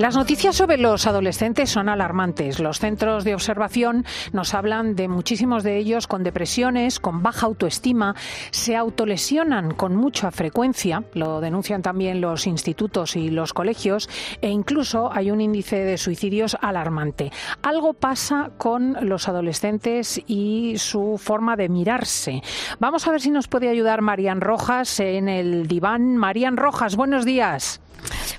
Las noticias sobre los adolescentes son alarmantes. Los centros de observación nos hablan de muchísimos de ellos con depresiones, con baja autoestima, se autolesionan con mucha frecuencia, lo denuncian también los institutos y los colegios, e incluso hay un índice de suicidios alarmante. Algo pasa con los adolescentes y su forma de mirarse. Vamos a ver si nos puede ayudar Marían Rojas en el diván. Marían Rojas, buenos días.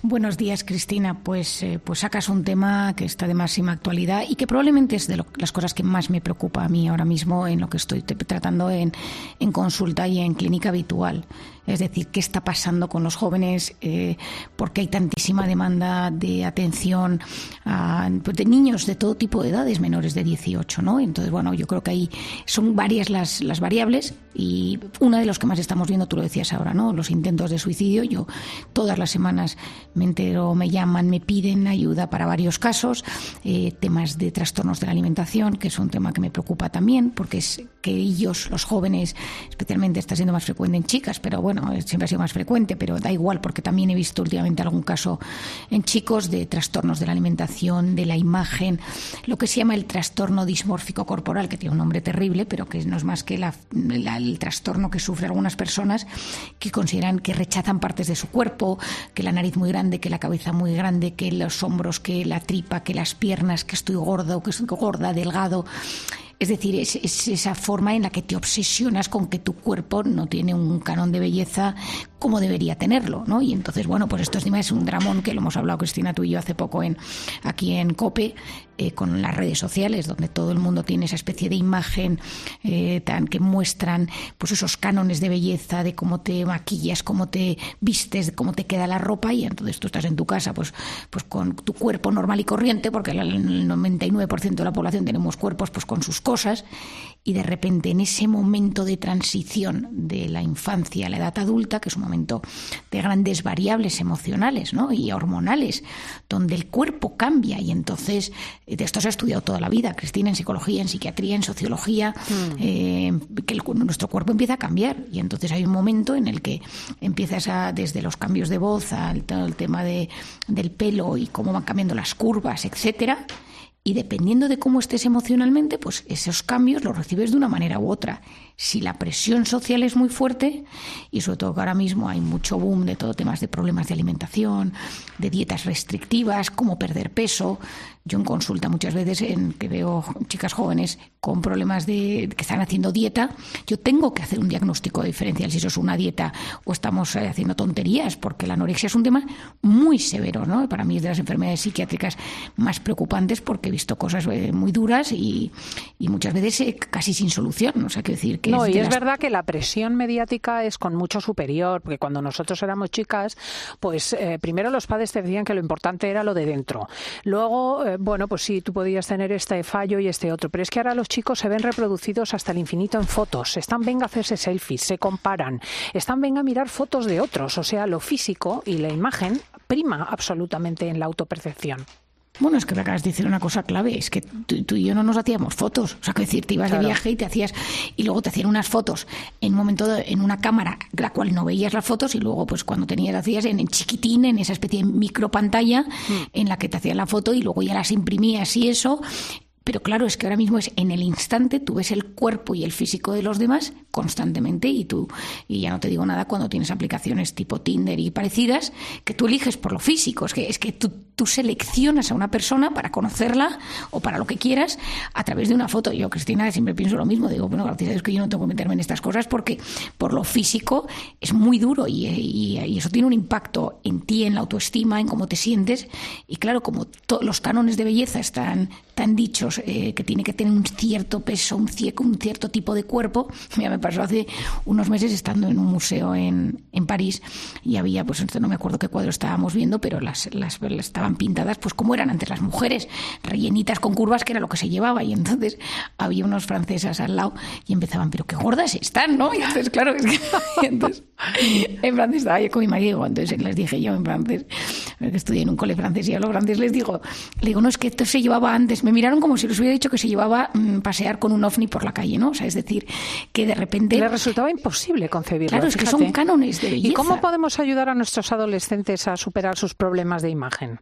Buenos días, Cristina. Pues, eh, pues sacas un tema que está de máxima actualidad y que probablemente es de las cosas que más me preocupa a mí ahora mismo en lo que estoy tratando en, en consulta y en clínica habitual. Es decir, qué está pasando con los jóvenes, eh, porque hay tantísima demanda de atención pues, de niños de todo tipo de edades menores de 18, ¿no? Entonces, bueno, yo creo que ahí son varias las, las variables y una de los que más estamos viendo, tú lo decías ahora, ¿no? Los intentos de suicidio. Yo todas las semanas me entero, me llaman, me piden ayuda para varios casos, eh, temas de trastornos de la alimentación, que es un tema que me preocupa también, porque es que ellos, los jóvenes, especialmente está siendo más frecuente en chicas, pero bueno, siempre ha sido más frecuente, pero da igual porque también he visto últimamente algún caso en chicos de trastornos de la alimentación, de la imagen, lo que se llama el trastorno dismórfico corporal, que tiene un nombre terrible, pero que no es más que el trastorno que sufren algunas personas que consideran que rechazan partes de su cuerpo, que la nariz muy grande, que la cabeza muy grande, que los hombros, que la tripa, que las piernas, que estoy gordo, que estoy gorda, delgado. Es decir, es, esa forma en la que te obsesionas con que tu cuerpo no tiene un canon de belleza como debería tenerlo, ¿no? Y entonces, bueno, pues esto es un dramón que lo hemos hablado Cristina tú y yo hace poco en aquí en Cope eh, con las redes sociales, donde todo el mundo tiene esa especie de imagen eh, tan que muestran pues esos cánones de belleza, de cómo te maquillas, cómo te vistes, de cómo te queda la ropa y entonces tú estás en tu casa pues pues con tu cuerpo normal y corriente, porque el 99% de la población tenemos cuerpos pues con sus cosas y de repente en ese momento de transición de la infancia a la edad adulta, que es un momento de grandes variables emocionales ¿no? y hormonales, donde el cuerpo cambia y entonces de esto se ha estudiado toda la vida, Cristina, en psicología, en psiquiatría, en sociología, mm. eh, que nuestro cuerpo empieza a cambiar y entonces hay un momento en el que empiezas a, desde los cambios de voz al el tema de, del pelo y cómo van cambiando las curvas, etcétera, y dependiendo de cómo estés emocionalmente, pues esos cambios los recibes de una manera u otra. Si la presión social es muy fuerte, y sobre todo que ahora mismo hay mucho boom de todo temas de problemas de alimentación, de dietas restrictivas, cómo perder peso, yo en consulta muchas veces en que veo chicas jóvenes con problemas de que están haciendo dieta, yo tengo que hacer un diagnóstico diferencial si eso es una dieta o estamos eh, haciendo tonterías, porque la anorexia es un tema muy severo, ¿no? Para mí es de las enfermedades psiquiátricas más preocupantes porque he visto cosas eh, muy duras y, muchas veces eh, casi sin solución. O sea, decir que no, y es verdad que la presión mediática es con mucho superior, porque cuando nosotros éramos chicas, pues primero los padres te decían que lo importante era lo de dentro. Luego eh, bueno, pues sí, tú podías tener este fallo y este otro, pero es que ahora los chicos se ven reproducidos hasta el infinito en fotos. Están venga a hacerse selfies, se comparan, están venga a mirar fotos de otros, o sea, lo físico y la imagen prima absolutamente en la autopercepción. Bueno, es que me acabas de decir una cosa clave, es que tú, y yo no nos hacíamos fotos. O sea, que decir, te ibas de viaje y te hacías, y luego te hacían unas fotos en un momento, en una cámara, la cual no veías las fotos, y luego, pues cuando tenías, hacías en, chiquitín, en esa especie de micro pantalla, mm. en la que te hacían la foto, y luego ya las imprimías y eso, pero claro, es que ahora mismo es en el instante, tú ves el cuerpo y el físico de los demás constantemente y tú, y ya no te digo nada cuando tienes aplicaciones tipo Tinder y parecidas, que tú eliges por lo físico, es que, es que tú, seleccionas a una persona para conocerla o para lo que quieras a través de una foto. Yo, Cristina, siempre pienso lo mismo, digo, bueno, gracias a Dios que yo no tengo que meterme en estas cosas porque por lo físico es muy duro y, y, eso tiene un impacto en ti, en la autoestima, en cómo te sientes. Y claro, como los cánones de belleza están tan dichos eh, que tiene que tener un cierto peso, un, un cierto tipo de cuerpo. Mira, me pasó hace unos meses estando en un museo en, en París y había, pues no me acuerdo qué cuadro estábamos viendo, pero las, las, estaban pintadas pues como eran antes las mujeres, rellenitas con curvas, que era lo que se llevaba. Y entonces había unos francesas al lado y empezaban, pero qué gordas están, ¿no? Y entonces, claro, es que, entonces, en francés estaba yo con mi marido, entonces les dije yo en francés, que estudié en un cole francés y a los grandes les digo, le digo, no, es que esto se llevaba antes, me miraron como si les hubiera dicho que se llevaba mm, pasear con un ovni por la calle, ¿no? O sea, es decir, que de repente... Le resultaba imposible concebirlo. Claro, es que son cánones de belleza. ¿Y cómo podemos ayudar a nuestros adolescentes a superar sus problemas de imagen?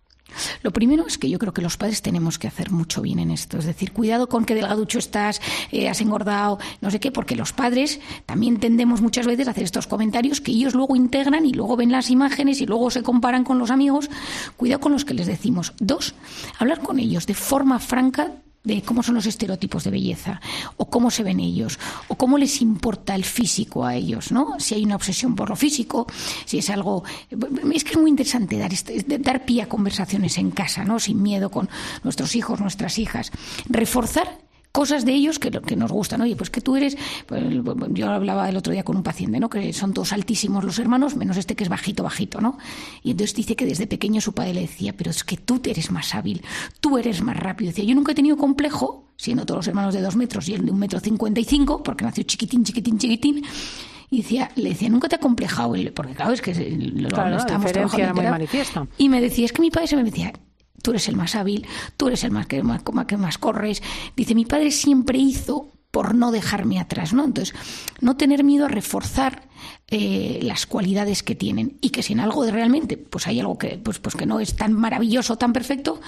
Lo primero es que yo creo que los padres tenemos que hacer mucho bien en esto. Es decir, cuidado con qué delgaducho estás, eh, has engordado, no sé qué, porque los padres también tendemos muchas veces a hacer estos comentarios que ellos luego integran y luego ven las imágenes y luego se comparan con los amigos. Cuidado con los que les decimos. Dos, hablar con ellos de forma franca de cómo son los estereotipos de belleza, o cómo se ven ellos, o cómo les importa el físico a ellos, ¿no? Si hay una obsesión por lo físico, si es algo... Es que es muy interesante dar, este, dar pie a conversaciones en casa, ¿no? Sin miedo con nuestros hijos, nuestras hijas. Reforzar cosas de ellos que, que nos gustan. Oye, pues que tú eres, pues, yo hablaba el otro día con un paciente, ¿no? Que son todos altísimos los hermanos, menos este que es bajito, bajito, ¿no? Y entonces dice que desde pequeño su padre le decía, pero es que tú eres más hábil, tú eres más rápido. Decía, yo nunca he tenido complejo, siendo todos los hermanos de dos metros y él de un metro cincuenta y cinco, porque nació chiquitín, chiquitín, chiquitín. Y decía, le decía, nunca te ha complejado, porque claro, es que lo, claro, estamos trabajando. Muy manifiesta. Y me decía, es que mi padre se me decía, tú eres el más hábil, tú eres el más que más, que más corres. Dice, mi padre siempre hizo por no dejarme atrás, ¿no? Entonces, no tener miedo a reforzar eh, las cualidades que tienen y que si en algo de realmente pues hay algo que pues, pues que no es tan maravilloso tan perfecto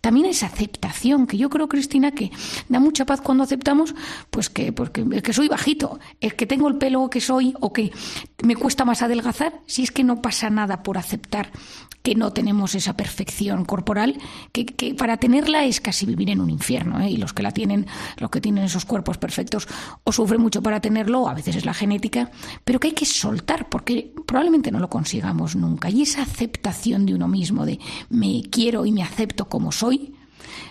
también es aceptación que yo creo Cristina que da mucha paz cuando aceptamos pues que porque que soy bajito es que tengo el pelo que soy o que me cuesta más adelgazar si es que no pasa nada por aceptar que no tenemos esa perfección corporal que, que para tenerla es casi vivir en un infierno ¿eh? y los que la tienen los que tienen esos cuerpos perfectos o sufren mucho para tenerlo a veces es la genética pero que hay que soltar, porque probablemente no lo consigamos nunca. Y esa aceptación de uno mismo, de me quiero y me acepto como soy,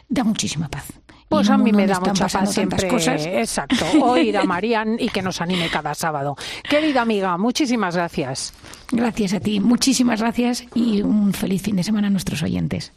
da muchísima paz. Pues a mí me da mucha paz siempre. Cosas. Exacto. Oír a Marían y que nos anime cada sábado. Querida amiga, muchísimas gracias. Gracias a ti. Muchísimas gracias y un feliz fin de semana a nuestros oyentes.